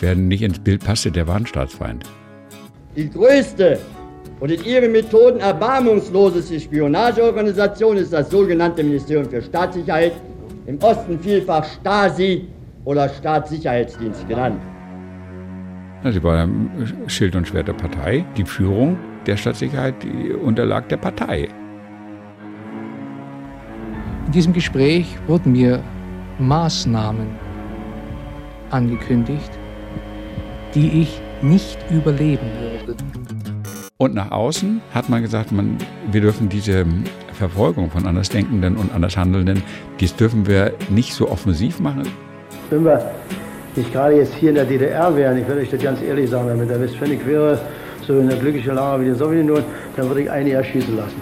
wer nicht ins Bild passte, der war ein Staatsfeind. Die größte und in ihren Methoden erbarmungsloseste Spionageorganisation ist das sogenannte Ministerium für Staatssicherheit, im Osten vielfach Stasi oder Staatssicherheitsdienst genannt. Sie war Schild und Schwert der Partei. Die Führung der Staatssicherheit unterlag der Partei. In diesem Gespräch wurden mir Maßnahmen angekündigt, die ich nicht überleben würde. Und nach außen hat man gesagt, man, wir dürfen diese Verfolgung von Andersdenkenden und Andershandelnden, dies dürfen wir nicht so offensiv machen. Wenn wir nicht gerade jetzt hier in der DDR wären, ich würde euch das ganz ehrlich sagen, wenn der Westpfennig wäre, so in der glücklichen Lage wie die Sowjetunion, dann würde ich einige erschießen lassen.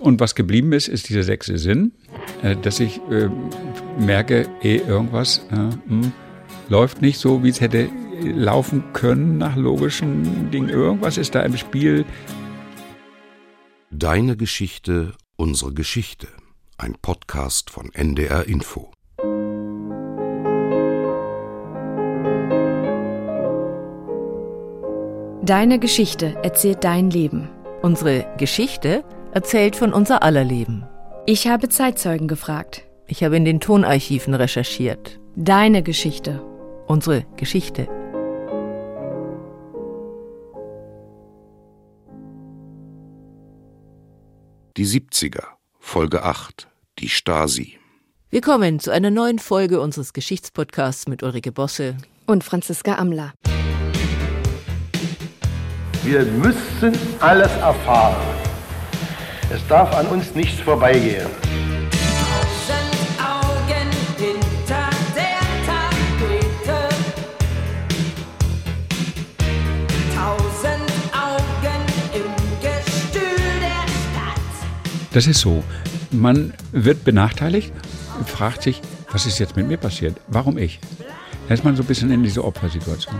Und was geblieben ist, ist dieser sechste Sinn, äh, dass ich äh, merke, eh, irgendwas äh, mh, hm, läuft nicht so, wie es hätte laufen können nach logischen Dingen. Irgendwas ist da im Spiel. Deine Geschichte, unsere Geschichte. Ein Podcast von NDR Info. Deine Geschichte erzählt dein Leben. Unsere Geschichte erzählt von unser aller Leben. Ich habe Zeitzeugen gefragt. Ich habe in den Tonarchiven recherchiert. Deine Geschichte. Unsere Geschichte. Die 70er, Folge 8, die Stasi. Willkommen zu einer neuen Folge unseres Geschichtspodcasts mit Ulrike Bosse und Franziska Amler. Wir müssen alles erfahren. Es darf an uns nichts vorbeigehen. Das ist so. Man wird benachteiligt, fragt sich, was ist jetzt mit mir passiert? Warum ich? Da ist man so ein bisschen in dieser Opfersituation.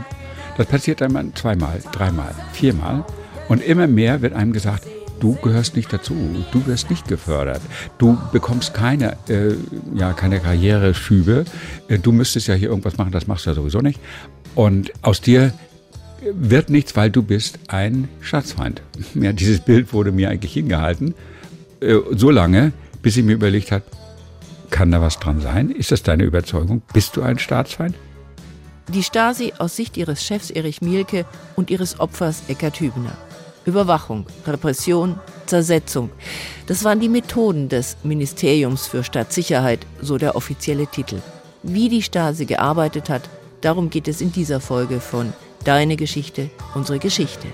Das passiert einmal zweimal, dreimal, viermal. Und immer mehr wird einem gesagt, du gehörst nicht dazu, du wirst nicht gefördert, du bekommst keine, äh, ja, keine Karriereschübe, äh, du müsstest ja hier irgendwas machen, das machst du ja sowieso nicht. Und aus dir wird nichts, weil du bist ein Staatsfeind. Ja, dieses Bild wurde mir eigentlich hingehalten, so lange, bis ich mir überlegt habe, kann da was dran sein? Ist das deine Überzeugung? Bist du ein Staatsfeind? Die Stasi aus Sicht ihres Chefs Erich Mielke und ihres Opfers Eckart Hübner. Überwachung, Repression, Zersetzung. Das waren die Methoden des Ministeriums für Staatssicherheit, so der offizielle Titel. Wie die Stasi gearbeitet hat, darum geht es in dieser Folge von Deine Geschichte, unsere Geschichte.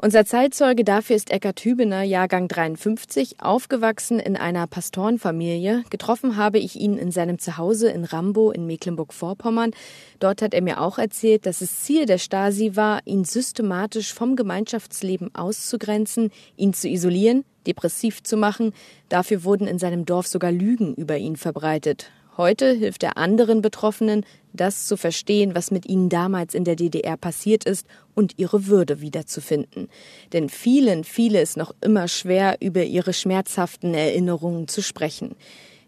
Unser Zeitzeuge dafür ist Eckart Hübener, Jahrgang 53, aufgewachsen in einer Pastorenfamilie. Getroffen habe ich ihn in seinem Zuhause in Rambo in Mecklenburg-Vorpommern. Dort hat er mir auch erzählt, dass es Ziel der Stasi war, ihn systematisch vom Gemeinschaftsleben auszugrenzen, ihn zu isolieren, depressiv zu machen. Dafür wurden in seinem Dorf sogar Lügen über ihn verbreitet. Heute hilft er anderen Betroffenen, das zu verstehen, was mit ihnen damals in der DDR passiert ist und ihre Würde wiederzufinden. Denn vielen fiele es noch immer schwer, über ihre schmerzhaften Erinnerungen zu sprechen.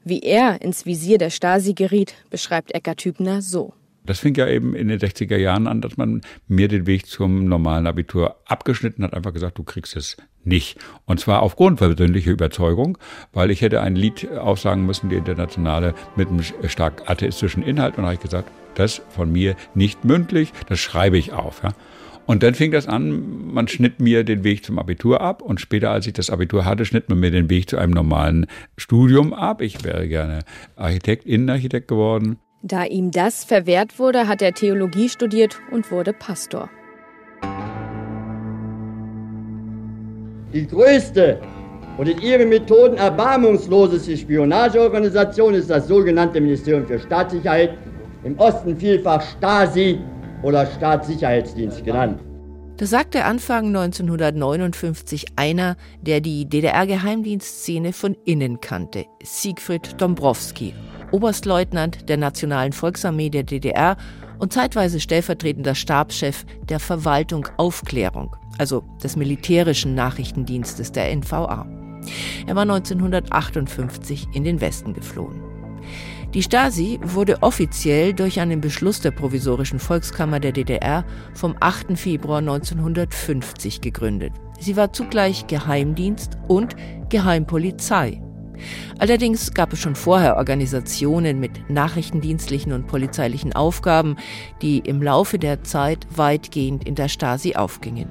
Wie er ins Visier der Stasi geriet, beschreibt Eckart Hübner so. Das fing ja eben in den 60er Jahren an, dass man mir den Weg zum normalen Abitur abgeschnitten hat, einfach gesagt, du kriegst es nicht. Und zwar aufgrund persönlicher Überzeugung, weil ich hätte ein Lied aussagen müssen, die Internationale, mit einem stark atheistischen Inhalt. Und da habe ich gesagt, das von mir nicht mündlich, das schreibe ich auf. Ja. Und dann fing das an, man schnitt mir den Weg zum Abitur ab und später, als ich das Abitur hatte, schnitt man mir den Weg zu einem normalen Studium ab. Ich wäre gerne Architekt, Innenarchitekt geworden. Da ihm das verwehrt wurde, hat er Theologie studiert und wurde Pastor. Die größte und in ihren Methoden erbarmungsloseste Spionageorganisation ist das sogenannte Ministerium für Staatssicherheit, im Osten vielfach Stasi oder Staatssicherheitsdienst genannt. Das sagte Anfang 1959 einer, der die DDR-Geheimdienstszene von innen kannte, Siegfried Dombrowski, Oberstleutnant der Nationalen Volksarmee der DDR und zeitweise stellvertretender Stabschef der Verwaltung Aufklärung, also des militärischen Nachrichtendienstes der NVA. Er war 1958 in den Westen geflohen. Die Stasi wurde offiziell durch einen Beschluss der Provisorischen Volkskammer der DDR vom 8. Februar 1950 gegründet. Sie war zugleich Geheimdienst und Geheimpolizei. Allerdings gab es schon vorher Organisationen mit nachrichtendienstlichen und polizeilichen Aufgaben, die im Laufe der Zeit weitgehend in der Stasi aufgingen.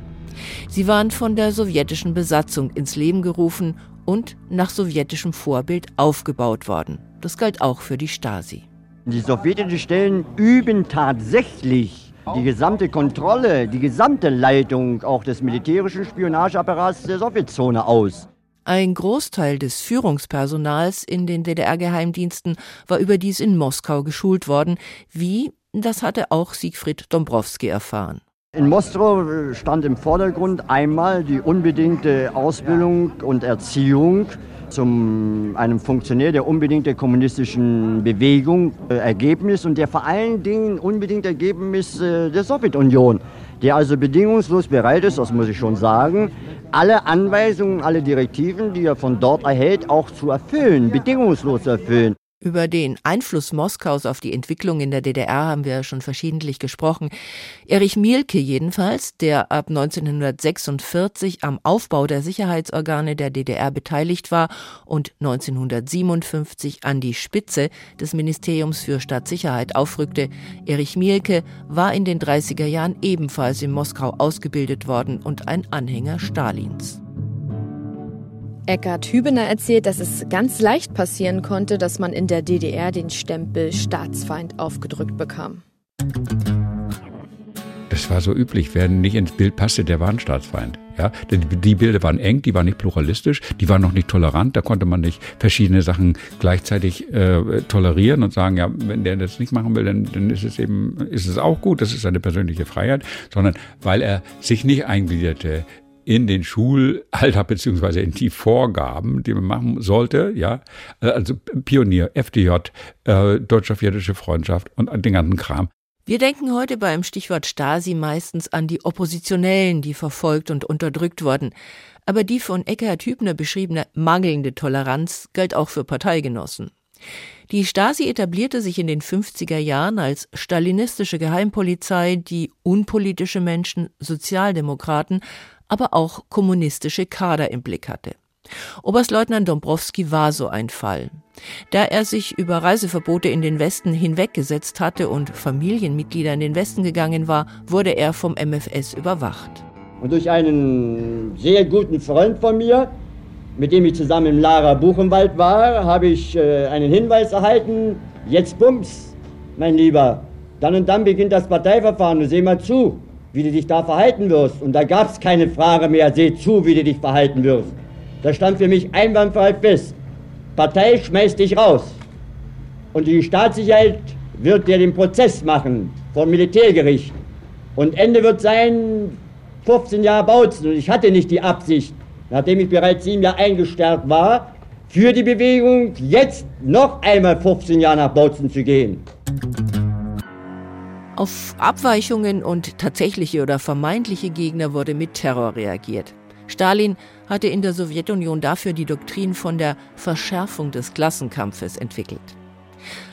Sie waren von der sowjetischen Besatzung ins Leben gerufen und nach sowjetischem Vorbild aufgebaut worden. Das galt auch für die Stasi. Die sowjetischen Stellen üben tatsächlich die gesamte Kontrolle, die gesamte Leitung auch des militärischen Spionageapparats der Sowjetzone aus. Ein Großteil des Führungspersonals in den DDR-Geheimdiensten war überdies in Moskau geschult worden, wie, das hatte auch Siegfried Dombrowski erfahren. In Moskau stand im Vordergrund einmal die unbedingte Ausbildung und Erziehung zum einem Funktionär der unbedingt kommunistischen Bewegung äh, Ergebnis und der vor allen Dingen unbedingt Ergebnis äh, der Sowjetunion, der also bedingungslos bereit ist, das muss ich schon sagen, alle Anweisungen, alle Direktiven, die er von dort erhält, auch zu erfüllen, bedingungslos zu erfüllen. Über den Einfluss Moskaus auf die Entwicklung in der DDR haben wir schon verschiedentlich gesprochen. Erich Mielke jedenfalls, der ab 1946 am Aufbau der Sicherheitsorgane der DDR beteiligt war und 1957 an die Spitze des Ministeriums für Staatssicherheit aufrückte. Erich Mielke war in den 30er Jahren ebenfalls in Moskau ausgebildet worden und ein Anhänger Stalins. Eckhard Hübener erzählt, dass es ganz leicht passieren konnte, dass man in der DDR den Stempel Staatsfeind aufgedrückt bekam. Das war so üblich. Wer nicht ins Bild passte, der war ein Staatsfeind. Ja, die Bilder waren eng, die waren nicht pluralistisch, die waren noch nicht tolerant. Da konnte man nicht verschiedene Sachen gleichzeitig äh, tolerieren und sagen, ja, wenn der das nicht machen will, dann, dann ist es eben, ist es auch gut. Das ist seine persönliche Freiheit, sondern weil er sich nicht eingliederte in den Schulalltag beziehungsweise in die Vorgaben, die man machen sollte, ja, also Pionier, FDJ, äh, deutsch-sowjetische Freundschaft und den ganzen Kram. Wir denken heute beim Stichwort Stasi meistens an die Oppositionellen, die verfolgt und unterdrückt wurden. Aber die von Eckhard Hübner beschriebene mangelnde Toleranz galt auch für Parteigenossen. Die Stasi etablierte sich in den 50er Jahren als stalinistische Geheimpolizei, die unpolitische Menschen, Sozialdemokraten aber auch kommunistische Kader im Blick hatte. Oberstleutnant Dombrowski war so ein Fall. Da er sich über Reiseverbote in den Westen hinweggesetzt hatte und Familienmitglieder in den Westen gegangen war, wurde er vom MFS überwacht. Und durch einen sehr guten Freund von mir, mit dem ich zusammen im Lara Buchenwald war, habe ich äh, einen Hinweis erhalten, jetzt bums, mein Lieber, dann und dann beginnt das Parteiverfahren, du seh mal zu wie du dich da verhalten wirst. Und da gab es keine Frage mehr, seh zu, wie du dich verhalten wirst. Da stand für mich einwandfrei fest, Partei schmeißt dich raus. Und die Staatssicherheit wird dir den Prozess machen vom Militärgericht. Und Ende wird sein 15 Jahre Bautzen. Und ich hatte nicht die Absicht, nachdem ich bereits sieben Jahre eingesperrt war, für die Bewegung jetzt noch einmal 15 Jahre nach Bautzen zu gehen. Auf Abweichungen und tatsächliche oder vermeintliche Gegner wurde mit Terror reagiert. Stalin hatte in der Sowjetunion dafür die Doktrin von der Verschärfung des Klassenkampfes entwickelt.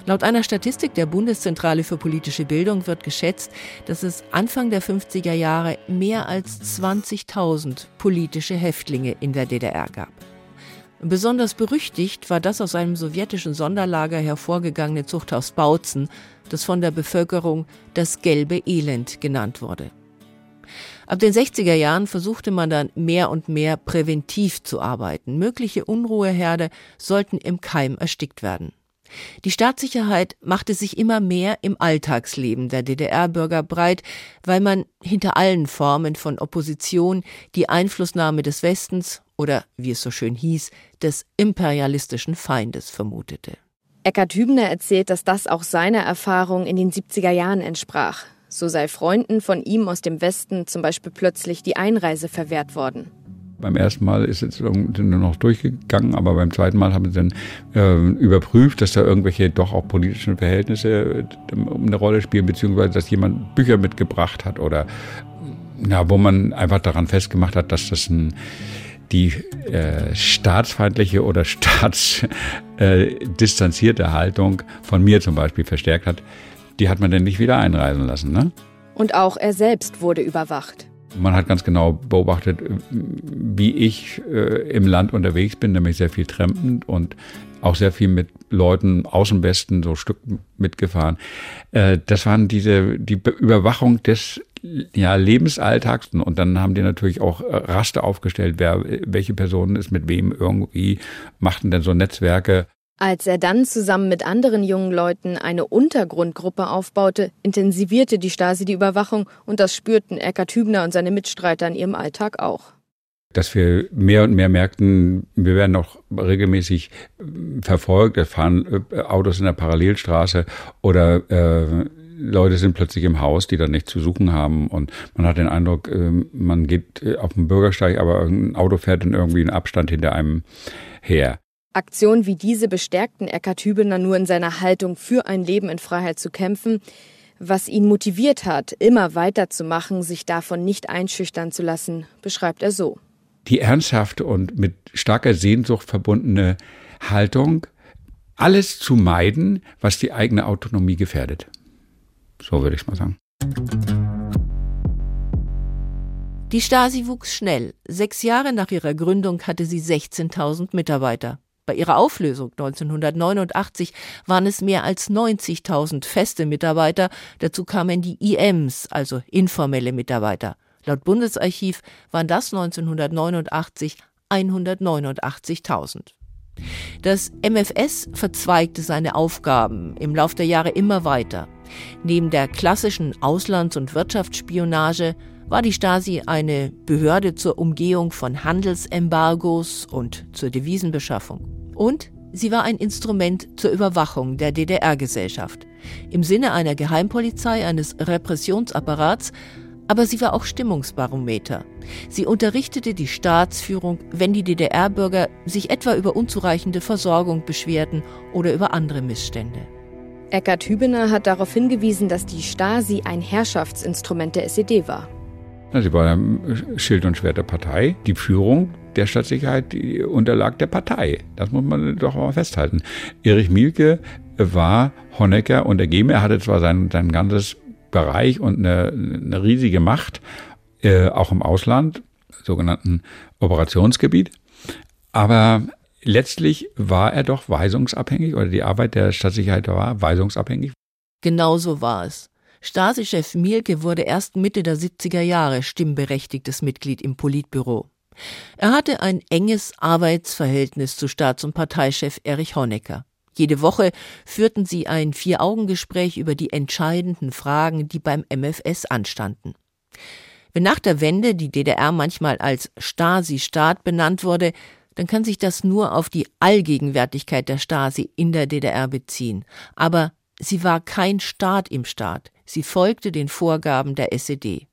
Laut einer Statistik der Bundeszentrale für politische Bildung wird geschätzt, dass es Anfang der 50er Jahre mehr als 20.000 politische Häftlinge in der DDR gab. Besonders berüchtigt war das aus einem sowjetischen Sonderlager hervorgegangene Zuchthaus Bautzen, das von der Bevölkerung das gelbe Elend genannt wurde. Ab den 60er Jahren versuchte man dann mehr und mehr präventiv zu arbeiten. Mögliche Unruheherde sollten im Keim erstickt werden. Die Staatssicherheit machte sich immer mehr im Alltagsleben der DDR-Bürger breit, weil man hinter allen Formen von Opposition die Einflussnahme des Westens oder, wie es so schön hieß, des imperialistischen Feindes vermutete. Eckhard Hübner erzählt, dass das auch seiner Erfahrung in den 70er Jahren entsprach. So sei Freunden von ihm aus dem Westen zum Beispiel plötzlich die Einreise verwehrt worden. Beim ersten Mal ist es nur noch durchgegangen, aber beim zweiten Mal haben sie dann äh, überprüft, dass da irgendwelche doch auch politischen Verhältnisse äh, eine Rolle spielen, beziehungsweise dass jemand Bücher mitgebracht hat oder ja, wo man einfach daran festgemacht hat, dass das ein die äh, staatsfeindliche oder staatsdistanzierte äh, Haltung von mir zum Beispiel verstärkt hat, die hat man dann nicht wieder einreisen lassen. Ne? Und auch er selbst wurde überwacht. Man hat ganz genau beobachtet, wie ich äh, im Land unterwegs bin, nämlich sehr viel trampend und auch sehr viel mit Leuten aus dem Westen so Stück mitgefahren. Äh, das waren diese die Überwachung des ja, Lebensalltags und dann haben die natürlich auch äh, Raster aufgestellt, wer welche Personen ist mit wem irgendwie machten denn so Netzwerke. Als er dann zusammen mit anderen jungen Leuten eine Untergrundgruppe aufbaute, intensivierte die Stasi die Überwachung und das spürten Eckhard Hübner und seine Mitstreiter in ihrem Alltag auch. Dass wir mehr und mehr merkten, wir werden noch regelmäßig äh, verfolgt, es fahren äh, Autos in der Parallelstraße oder äh, Leute sind plötzlich im Haus, die da nichts zu suchen haben und man hat den Eindruck, äh, man geht äh, auf den Bürgersteig, aber ein Auto fährt dann irgendwie einen Abstand hinter einem her. Aktionen wie diese bestärkten Eckhard Hübener nur in seiner Haltung für ein Leben in Freiheit zu kämpfen, was ihn motiviert hat, immer weiterzumachen, sich davon nicht einschüchtern zu lassen, beschreibt er so. Die ernsthafte und mit starker Sehnsucht verbundene Haltung, alles zu meiden, was die eigene Autonomie gefährdet. So würde ich mal sagen. Die Stasi wuchs schnell. Sechs Jahre nach ihrer Gründung hatte sie 16.000 Mitarbeiter. Bei ihrer Auflösung 1989 waren es mehr als 90.000 feste Mitarbeiter, dazu kamen die IMs, also informelle Mitarbeiter. Laut Bundesarchiv waren das 1989 189.000. Das MFS verzweigte seine Aufgaben im Lauf der Jahre immer weiter. Neben der klassischen Auslands- und Wirtschaftsspionage war die Stasi eine Behörde zur Umgehung von Handelsembargos und zur Devisenbeschaffung. Und sie war ein Instrument zur Überwachung der DDR-Gesellschaft. Im Sinne einer Geheimpolizei, eines Repressionsapparats, aber sie war auch Stimmungsbarometer. Sie unterrichtete die Staatsführung, wenn die DDR-Bürger sich etwa über unzureichende Versorgung beschwerten oder über andere Missstände. Eckhard Hübener hat darauf hingewiesen, dass die Stasi ein Herrschaftsinstrument der SED war. Sie war Schild und Schwert der Partei. Die Führung der Stadtsicherheit unterlag der Partei. Das muss man doch mal festhalten. Erich Mielke war Honecker und der GEME. Er hatte zwar sein, sein ganzes Bereich und eine, eine riesige Macht, äh, auch im Ausland, sogenannten Operationsgebiet. Aber letztlich war er doch weisungsabhängig oder die Arbeit der Stadtsicherheit war weisungsabhängig. Genauso war es. Stasi-Chef Mielke wurde erst Mitte der 70er Jahre stimmberechtigtes Mitglied im Politbüro. Er hatte ein enges Arbeitsverhältnis zu Staats- und Parteichef Erich Honecker. Jede Woche führten sie ein Vier-Augen-Gespräch über die entscheidenden Fragen, die beim MFS anstanden. Wenn nach der Wende die DDR manchmal als Stasi-Staat benannt wurde, dann kann sich das nur auf die Allgegenwärtigkeit der Stasi in der DDR beziehen. Aber sie war kein Staat im Staat. Sie folgte den Vorgaben der SED.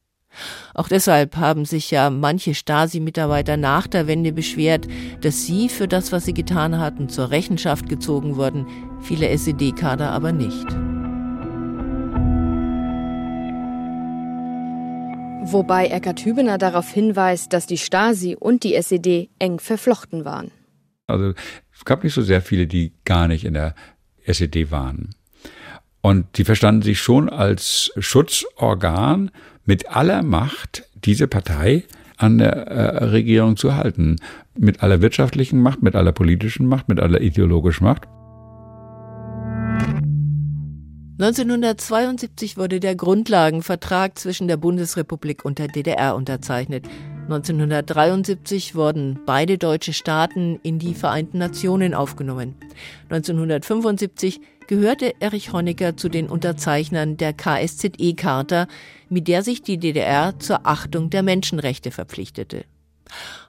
Auch deshalb haben sich ja manche Stasi-Mitarbeiter nach der Wende beschwert, dass sie für das, was sie getan hatten, zur Rechenschaft gezogen wurden, viele SED-Kader aber nicht. Wobei Eckhard Hübener darauf hinweist, dass die Stasi und die SED eng verflochten waren. Also es gab nicht so sehr viele, die gar nicht in der SED waren. Und die verstanden sich schon als Schutzorgan mit aller Macht diese Partei an der äh, Regierung zu halten. Mit aller wirtschaftlichen Macht, mit aller politischen Macht, mit aller ideologischen Macht. 1972 wurde der Grundlagenvertrag zwischen der Bundesrepublik und der DDR unterzeichnet. 1973 wurden beide deutsche Staaten in die Vereinten Nationen aufgenommen. 1975 gehörte Erich Honecker zu den Unterzeichnern der KSZE-Charta, mit der sich die DDR zur Achtung der Menschenrechte verpflichtete.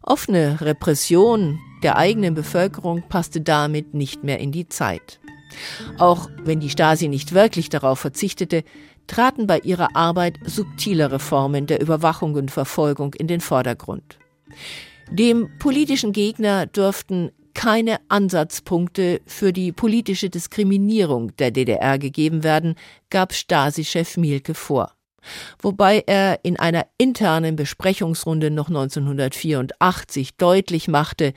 Offene Repression der eigenen Bevölkerung passte damit nicht mehr in die Zeit. Auch wenn die Stasi nicht wirklich darauf verzichtete, traten bei ihrer Arbeit subtilere Formen der Überwachung und Verfolgung in den Vordergrund. Dem politischen Gegner dürften keine Ansatzpunkte für die politische Diskriminierung der DDR gegeben werden, gab Stasi-Chef Mielke vor. wobei er in einer internen Besprechungsrunde noch 1984 deutlich machte,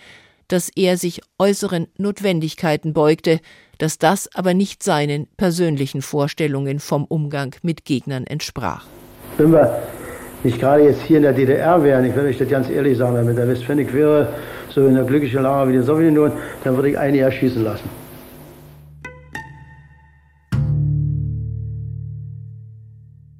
dass er sich äußeren Notwendigkeiten beugte, dass das aber nicht seinen persönlichen Vorstellungen vom Umgang mit Gegnern entsprach. Wenn wir nicht gerade jetzt hier in der DDR wären, ich will euch das ganz ehrlich sagen, wenn der Westpfennig wäre, so in der glücklichen Lage wie die Sowjetunion, dann würde ich einige erschießen lassen.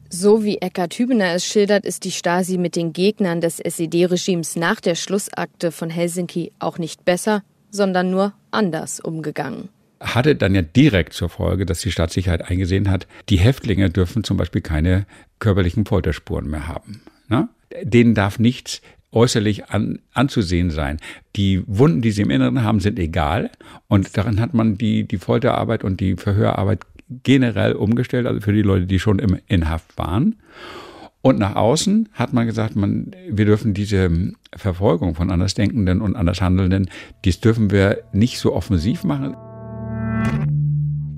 So wie Eckhard Hübener es schildert, ist die Stasi mit den Gegnern des SED-Regimes nach der Schlussakte von Helsinki auch nicht besser, sondern nur anders umgegangen hatte dann ja direkt zur Folge, dass die Staatssicherheit eingesehen hat, die Häftlinge dürfen zum Beispiel keine körperlichen Folterspuren mehr haben. Ne? Denen darf nichts äußerlich an, anzusehen sein. Die Wunden, die sie im Inneren haben, sind egal. Und darin hat man die, die Folterarbeit und die Verhörarbeit generell umgestellt, also für die Leute, die schon im, in Haft waren. Und nach außen hat man gesagt, man, wir dürfen diese Verfolgung von Andersdenkenden und Andershandelnden, dies dürfen wir nicht so offensiv machen.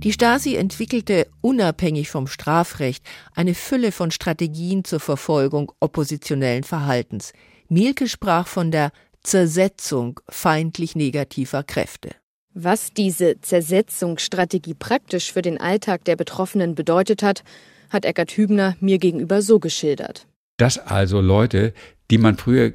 Die Stasi entwickelte unabhängig vom Strafrecht eine Fülle von Strategien zur Verfolgung oppositionellen Verhaltens. Mielke sprach von der Zersetzung feindlich negativer Kräfte. Was diese Zersetzungsstrategie praktisch für den Alltag der Betroffenen bedeutet hat, hat Eckart Hübner mir gegenüber so geschildert. Dass also Leute, die man früher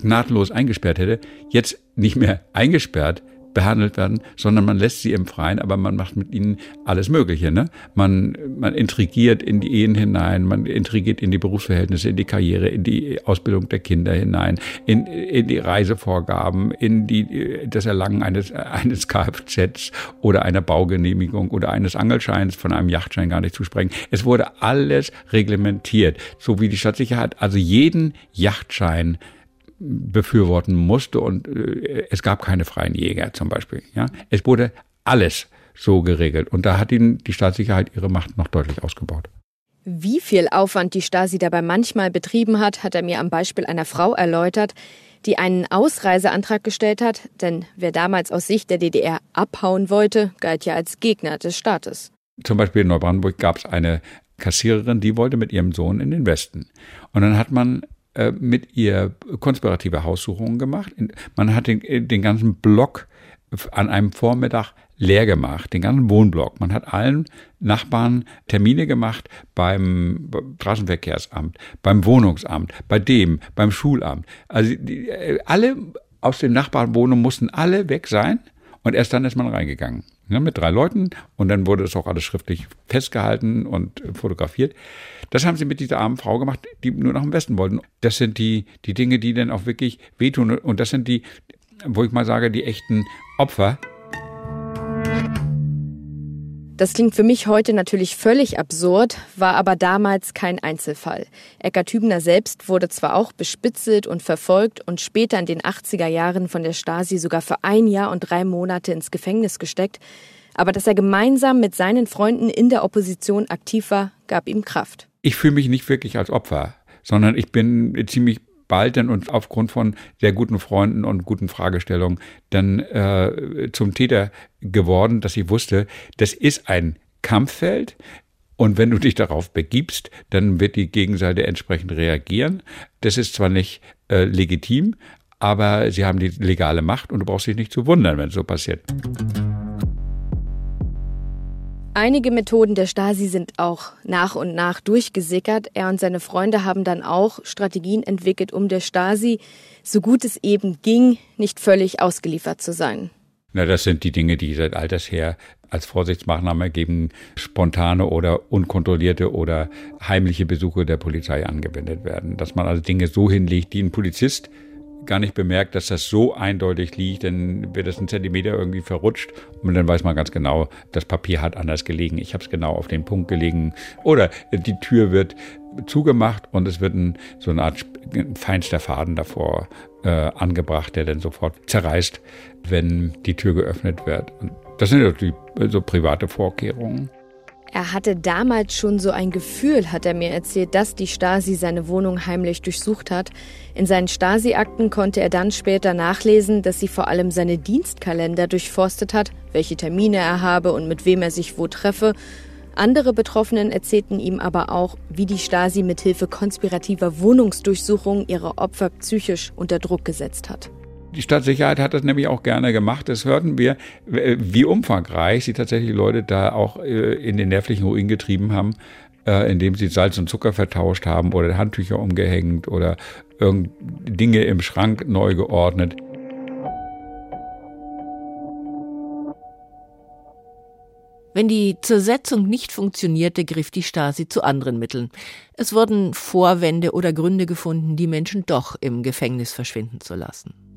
nahtlos eingesperrt hätte, jetzt nicht mehr eingesperrt, behandelt werden, sondern man lässt sie im Freien, aber man macht mit ihnen alles Mögliche. Ne? Man, man intrigiert in die Ehen hinein, man intrigiert in die Berufsverhältnisse, in die Karriere, in die Ausbildung der Kinder hinein, in, in die Reisevorgaben, in die, das Erlangen eines, eines Kfz oder einer Baugenehmigung oder eines Angelscheins, von einem Yachtschein gar nicht zu sprechen. Es wurde alles reglementiert, so wie die Stadtsicherheit also jeden Yachtschein befürworten musste und äh, es gab keine freien Jäger zum Beispiel. Ja, es wurde alles so geregelt und da hat ihnen die Staatssicherheit ihre Macht noch deutlich ausgebaut. Wie viel Aufwand die Stasi dabei manchmal betrieben hat, hat er mir am Beispiel einer Frau erläutert, die einen Ausreiseantrag gestellt hat, denn wer damals aus Sicht der DDR abhauen wollte, galt ja als Gegner des Staates. Zum Beispiel in Neubrandenburg gab es eine Kassiererin, die wollte mit ihrem Sohn in den Westen. Und dann hat man äh, mit ihr konspirative Haussuchungen gemacht. Man hat den, äh, den ganzen Block an einem Vormittag leer gemacht, den ganzen Wohnblock. Man hat allen Nachbarn Termine gemacht beim Straßenverkehrsamt, beim Wohnungsamt, bei dem, beim Schulamt. Also die, äh, alle aus den Nachbarwohnungen mussten alle weg sein und erst dann ist man reingegangen. Ja, mit drei Leuten und dann wurde es auch alles schriftlich festgehalten und fotografiert. Das haben sie mit dieser armen Frau gemacht, die nur nach dem Westen wollten. Das sind die, die Dinge, die dann auch wirklich wehtun und das sind die, wo ich mal sage, die echten Opfer. Das klingt für mich heute natürlich völlig absurd, war aber damals kein Einzelfall. Eckart Hübner selbst wurde zwar auch bespitzelt und verfolgt und später in den 80er Jahren von der Stasi sogar für ein Jahr und drei Monate ins Gefängnis gesteckt, aber dass er gemeinsam mit seinen Freunden in der Opposition aktiv war, gab ihm Kraft. Ich fühle mich nicht wirklich als Opfer, sondern ich bin ziemlich bald dann und aufgrund von sehr guten Freunden und guten Fragestellungen dann äh, zum Täter geworden, dass ich wusste, das ist ein Kampffeld. Und wenn du dich darauf begibst, dann wird die Gegenseite entsprechend reagieren. Das ist zwar nicht äh, legitim, aber sie haben die legale Macht und du brauchst dich nicht zu wundern, wenn es so passiert. Einige Methoden der Stasi sind auch nach und nach durchgesickert. Er und seine Freunde haben dann auch Strategien entwickelt, um der Stasi, so gut es eben ging, nicht völlig ausgeliefert zu sein. Na, das sind die Dinge, die seit alters her als Vorsichtsmaßnahme gegen spontane oder unkontrollierte oder heimliche Besuche der Polizei angewendet werden. Dass man also Dinge so hinlegt, die ein Polizist gar nicht bemerkt, dass das so eindeutig liegt, dann wird es ein Zentimeter irgendwie verrutscht und dann weiß man ganz genau, das Papier hat anders gelegen, ich habe es genau auf den Punkt gelegen oder die Tür wird zugemacht und es wird ein, so eine Art feinster Faden davor äh, angebracht, der dann sofort zerreißt, wenn die Tür geöffnet wird. Und das sind natürlich so private Vorkehrungen. Er hatte damals schon so ein Gefühl, hat er mir erzählt, dass die Stasi seine Wohnung heimlich durchsucht hat. In seinen Stasi-Akten konnte er dann später nachlesen, dass sie vor allem seine Dienstkalender durchforstet hat, welche Termine er habe und mit wem er sich wo treffe. Andere Betroffenen erzählten ihm aber auch, wie die Stasi mithilfe konspirativer Wohnungsdurchsuchungen ihre Opfer psychisch unter Druck gesetzt hat. Die Stadtsicherheit hat das nämlich auch gerne gemacht. Das hörten wir, wie umfangreich sie tatsächlich Leute da auch äh, in den nervlichen Ruin getrieben haben, äh, indem sie Salz und Zucker vertauscht haben oder Handtücher umgehängt oder Dinge im Schrank neu geordnet. Wenn die Zersetzung nicht funktionierte, griff die Stasi zu anderen Mitteln. Es wurden Vorwände oder Gründe gefunden, die Menschen doch im Gefängnis verschwinden zu lassen.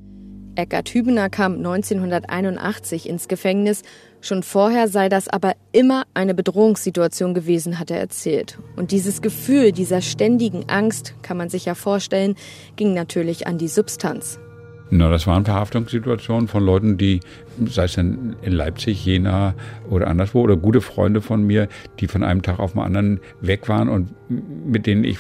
Eckart Hübener kam 1981 ins Gefängnis. Schon vorher sei das aber immer eine Bedrohungssituation gewesen, hat er erzählt. Und dieses Gefühl dieser ständigen Angst, kann man sich ja vorstellen, ging natürlich an die Substanz. Na, das waren Verhaftungssituationen von Leuten, die, sei es in, in Leipzig, Jena oder anderswo, oder gute Freunde von mir, die von einem Tag auf den anderen weg waren und mit denen ich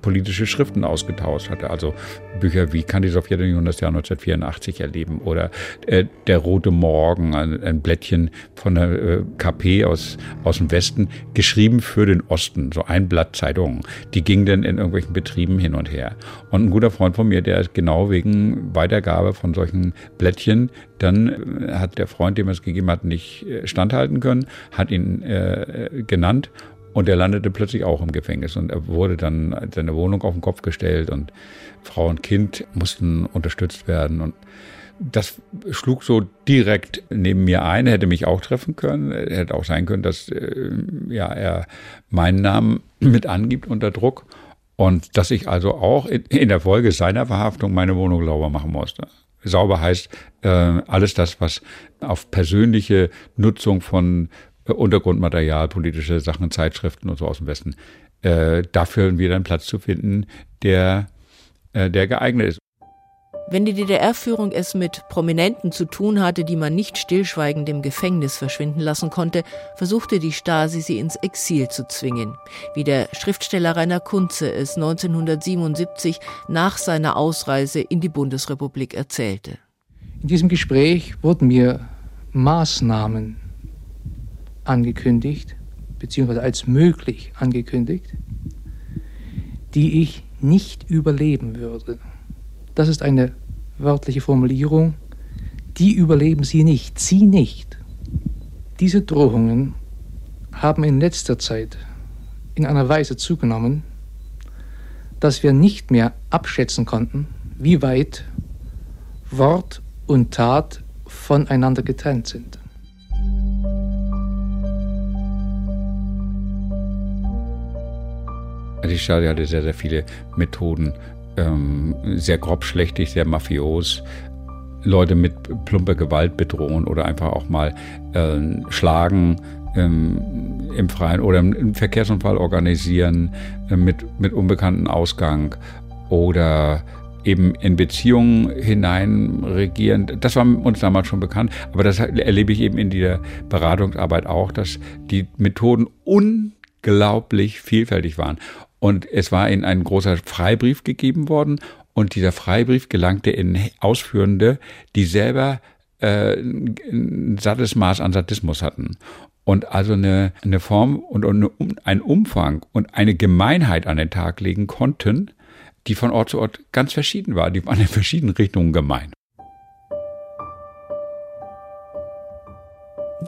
politische Schriften ausgetauscht hatte. Also Bücher wie Kann die Sowjetunion das Jahr 1984 erleben oder äh, Der rote Morgen, ein, ein Blättchen von der äh, KP aus, aus dem Westen, geschrieben für den Osten, so ein Blatt Zeitung. Die ging dann in irgendwelchen Betrieben hin und her. Und ein guter Freund von mir, der ist genau wegen Weitergabe von solchen Blättchen, dann äh, hat der Freund, dem er es gegeben hat, nicht äh, standhalten können, hat ihn äh, genannt und er landete plötzlich auch im Gefängnis und er wurde dann seine Wohnung auf den Kopf gestellt und Frau und Kind mussten unterstützt werden und das schlug so direkt neben mir ein, hätte mich auch treffen können. Hätte auch sein können, dass äh, ja, er meinen Namen mit angibt unter Druck und dass ich also auch in der Folge seiner Verhaftung meine Wohnung sauber machen musste. Sauber heißt äh, alles das, was auf persönliche Nutzung von Untergrundmaterial, politische Sachen, Zeitschriften und so aus dem Westen, äh, dafür wieder einen Platz zu finden, der, äh, der geeignet ist. Wenn die DDR-Führung es mit Prominenten zu tun hatte, die man nicht stillschweigend im Gefängnis verschwinden lassen konnte, versuchte die Stasi, sie ins Exil zu zwingen, wie der Schriftsteller Rainer Kunze es 1977 nach seiner Ausreise in die Bundesrepublik erzählte. In diesem Gespräch wurden mir Maßnahmen angekündigt, beziehungsweise als möglich angekündigt, die ich nicht überleben würde. Das ist eine wörtliche Formulierung. Die überleben Sie nicht, Sie nicht. Diese Drohungen haben in letzter Zeit in einer Weise zugenommen, dass wir nicht mehr abschätzen konnten, wie weit Wort und Tat voneinander getrennt sind. Die Stasi hatte sehr, sehr viele Methoden. Ähm, sehr grobschlächtig, sehr mafios. Leute mit plumper Gewalt bedrohen oder einfach auch mal äh, schlagen ähm, im Freien oder einen Verkehrsunfall organisieren äh, mit, mit unbekanntem Ausgang oder eben in Beziehungen hinein regieren. Das war uns damals schon bekannt, aber das erlebe ich eben in dieser Beratungsarbeit auch, dass die Methoden unglaublich vielfältig waren. Und es war ihnen ein großer Freibrief gegeben worden. Und dieser Freibrief gelangte in Ausführende, die selber äh, ein sattes Maß an Sadismus hatten. Und also eine, eine Form und eine, ein Umfang und eine Gemeinheit an den Tag legen konnten, die von Ort zu Ort ganz verschieden war. Die waren in verschiedenen Richtungen gemein.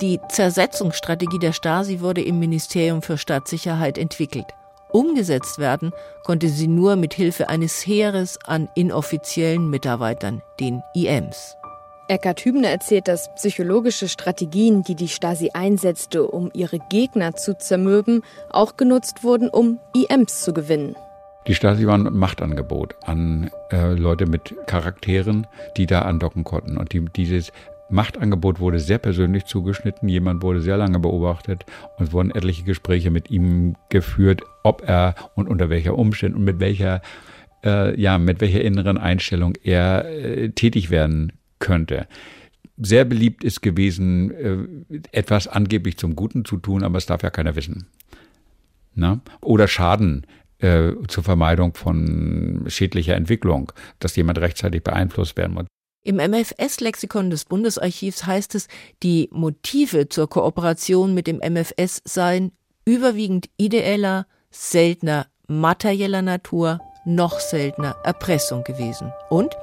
Die Zersetzungsstrategie der Stasi wurde im Ministerium für Staatssicherheit entwickelt. Umgesetzt werden konnte sie nur mit Hilfe eines Heeres an inoffiziellen Mitarbeitern, den IMs. Eckhard Hübner erzählt, dass psychologische Strategien, die die Stasi einsetzte, um ihre Gegner zu zermürben, auch genutzt wurden, um IMs zu gewinnen. Die Stasi war ein Machtangebot an äh, Leute mit Charakteren, die da andocken konnten. Und die, dieses Machtangebot wurde sehr persönlich zugeschnitten. Jemand wurde sehr lange beobachtet und es wurden etliche Gespräche mit ihm geführt, ob er und unter welcher Umständen und mit welcher, äh, ja, mit welcher inneren Einstellung er äh, tätig werden könnte. Sehr beliebt ist gewesen, äh, etwas angeblich zum Guten zu tun, aber es darf ja keiner wissen. Na? Oder Schaden äh, zur Vermeidung von schädlicher Entwicklung, dass jemand rechtzeitig beeinflusst werden muss. Im MFS-Lexikon des Bundesarchivs heißt es, die Motive zur Kooperation mit dem MFS seien überwiegend ideeller, seltener materieller Natur, noch seltener Erpressung gewesen. Und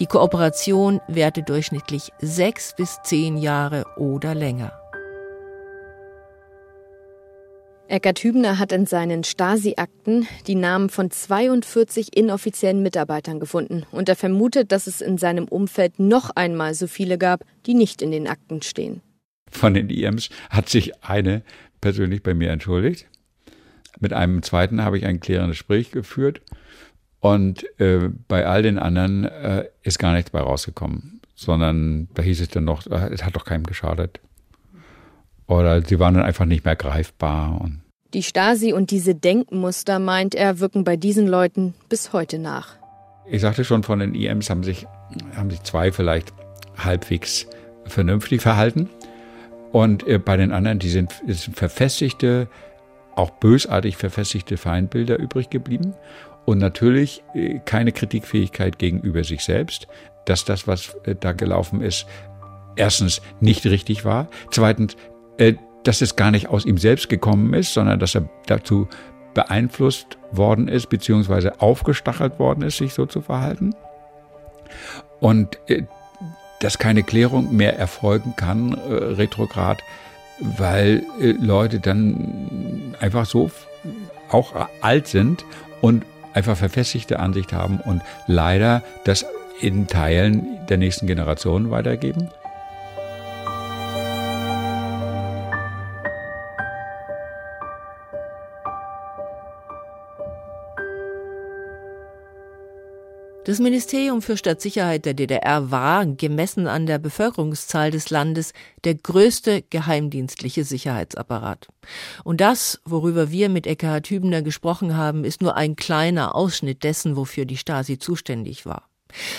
die Kooperation währte durchschnittlich sechs bis zehn Jahre oder länger. Eckart Hübner hat in seinen Stasi-Akten die Namen von 42 inoffiziellen Mitarbeitern gefunden und er vermutet, dass es in seinem Umfeld noch einmal so viele gab, die nicht in den Akten stehen. Von den IMs hat sich eine persönlich bei mir entschuldigt. Mit einem zweiten habe ich ein klärendes Gespräch geführt und äh, bei all den anderen äh, ist gar nichts bei rausgekommen, sondern da hieß es dann noch, äh, es hat doch keinem geschadet. Oder sie waren dann einfach nicht mehr greifbar. Die Stasi und diese Denkmuster, meint er, wirken bei diesen Leuten bis heute nach. Ich sagte schon, von den IMs haben sich, haben sich zwei vielleicht halbwegs vernünftig verhalten. Und äh, bei den anderen, die sind, sind verfestigte, auch bösartig verfestigte Feindbilder übrig geblieben. Und natürlich äh, keine Kritikfähigkeit gegenüber sich selbst, dass das, was äh, da gelaufen ist, erstens nicht richtig war, zweitens dass es gar nicht aus ihm selbst gekommen ist, sondern dass er dazu beeinflusst worden ist, beziehungsweise aufgestachelt worden ist, sich so zu verhalten. Und äh, dass keine Klärung mehr erfolgen kann, äh, retrograd, weil Leute dann einfach so auch alt sind und einfach verfestigte Ansicht haben und leider das in Teilen der nächsten Generation weitergeben. Das Ministerium für Stadtsicherheit der DDR war, gemessen an der Bevölkerungszahl des Landes, der größte geheimdienstliche Sicherheitsapparat. Und das, worüber wir mit Eckhard Hübner gesprochen haben, ist nur ein kleiner Ausschnitt dessen, wofür die Stasi zuständig war.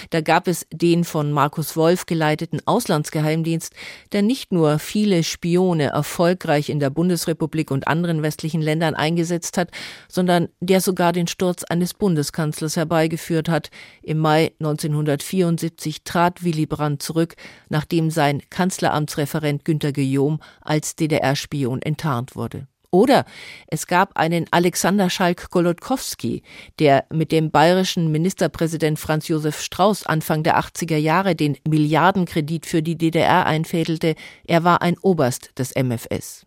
Da gab es den von Markus Wolf geleiteten Auslandsgeheimdienst, der nicht nur viele Spione erfolgreich in der Bundesrepublik und anderen westlichen Ländern eingesetzt hat, sondern der sogar den Sturz eines Bundeskanzlers herbeigeführt hat. Im Mai 1974 trat Willy Brandt zurück, nachdem sein Kanzleramtsreferent Günter Guillaume als DDR-Spion enttarnt wurde. Oder es gab einen Alexander Schalk-Golodkowski, der mit dem bayerischen Ministerpräsident Franz Josef Strauß Anfang der 80er Jahre den Milliardenkredit für die DDR einfädelte. Er war ein Oberst des MFS.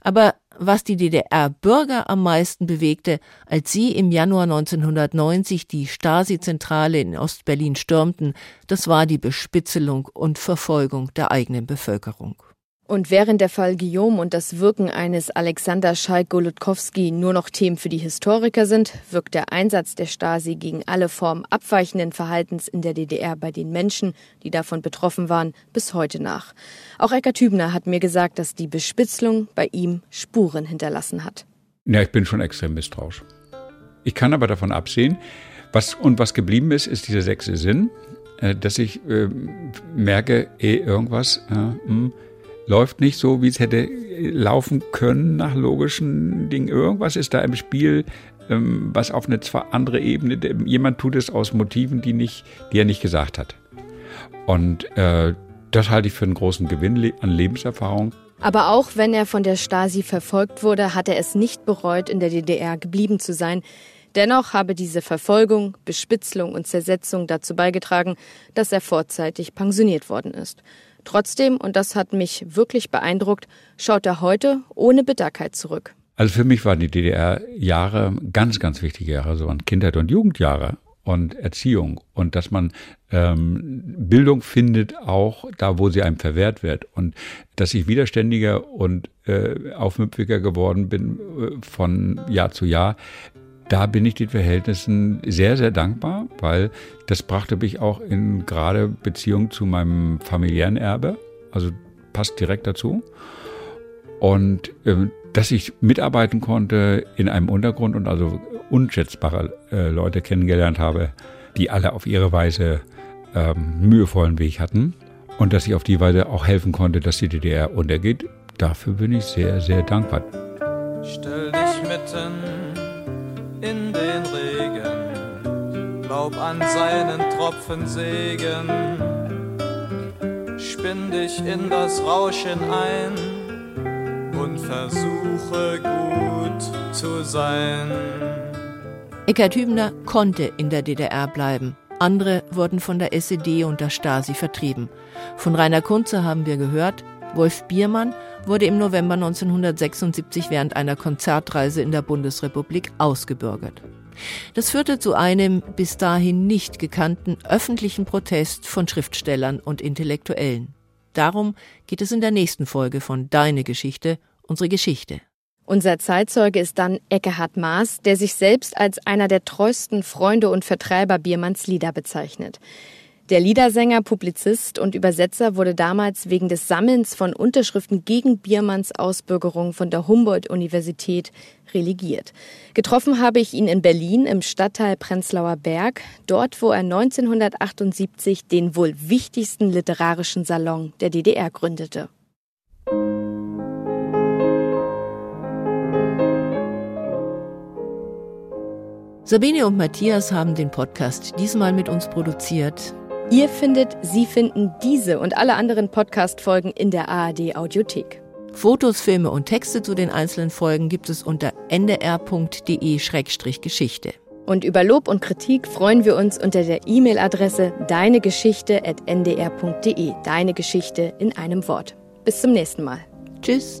Aber was die DDR-Bürger am meisten bewegte, als sie im Januar 1990 die Stasi-Zentrale in Ostberlin stürmten, das war die Bespitzelung und Verfolgung der eigenen Bevölkerung. Und während der Fall Guillaume und das Wirken eines Alexander Schalk-Golodkowski nur noch Themen für die Historiker sind, wirkt der Einsatz der Stasi gegen alle Formen abweichenden Verhaltens in der DDR bei den Menschen, die davon betroffen waren, bis heute nach. Auch Eckart Hübner hat mir gesagt, dass die Bespitzelung bei ihm Spuren hinterlassen hat. Ja, ich bin schon extrem misstrauisch. Ich kann aber davon absehen, was und was geblieben ist, ist dieser sechste Sinn, äh, dass ich äh, merke, eh, irgendwas, äh, mh, hm, läuft nicht so, wie es hätte laufen können nach logischen Dingen. Irgendwas ist da im Spiel, ähm, was auf eine zwar andere Ebene, jemand tut es aus Motiven, die, nicht, die er nicht gesagt hat. Und äh, das halte ich für einen großen Gewinn an Lebenserfahrung. Aber auch wenn er von der Stasi verfolgt wurde, hat er es nicht bereut, in der DDR geblieben zu sein. Dennoch habe diese Verfolgung, Bespitzelung und Zersetzung dazu beigetragen, dass er vorzeitig pensioniert worden ist. Trotzdem, und das hat mich wirklich beeindruckt, schaut er heute ohne Bitterkeit zurück. Also für mich waren die DDR-Jahre ganz, ganz wichtige Jahre, so waren Kindheit und Jugendjahre und Erziehung und dass man ähm, Bildung findet auch da, wo sie einem verwehrt wird und dass ich widerständiger und äh, aufmüpfiger geworden bin äh, von Jahr zu Jahr, da bin ich den Verhältnissen sehr, sehr dankbar, weil das brachte mich auch in gerade Beziehung zu meinem familiären Erbe, also passt direkt dazu. Und äh, dass ich mitarbeiten konnte in einem Untergrund und also unschätzbare äh, Leute kennengelernt habe, die alle auf ihre Weise ähm, mühevollen Weg hatten. Und dass ich auf die Weise auch helfen konnte, dass die DDR untergeht, dafür bin ich sehr, sehr dankbar. Stell dich mitten in den Regen, glaub an seinen Tropfen Segen, spinn dich in das Rauschen ein und versuche gut zu sein. Eckhard Hübner konnte in der DDR bleiben. Andere wurden von der SED und der Stasi vertrieben. Von Rainer Kunze haben wir gehört, Wolf Biermann wurde im November 1976 während einer Konzertreise in der Bundesrepublik ausgebürgert. Das führte zu einem bis dahin nicht gekannten öffentlichen Protest von Schriftstellern und Intellektuellen. Darum geht es in der nächsten Folge von Deine Geschichte, unsere Geschichte. Unser Zeitzeuge ist dann Eckehard Maas, der sich selbst als einer der treuesten Freunde und Vertreiber Biermanns Lieder bezeichnet. Der Liedersänger, Publizist und Übersetzer wurde damals wegen des Sammelns von Unterschriften gegen Biermanns Ausbürgerung von der Humboldt-Universität religiert. Getroffen habe ich ihn in Berlin im Stadtteil Prenzlauer Berg, dort wo er 1978 den wohl wichtigsten literarischen Salon der DDR gründete. Sabine und Matthias haben den Podcast diesmal mit uns produziert. Ihr findet, Sie finden diese und alle anderen Podcast-Folgen in der ARD Audiothek. Fotos, Filme und Texte zu den einzelnen Folgen gibt es unter ndr.de-geschichte. Und über Lob und Kritik freuen wir uns unter der E-Mail-Adresse deinegeschichte.ndr.de. Deine Geschichte in einem Wort. Bis zum nächsten Mal. Tschüss.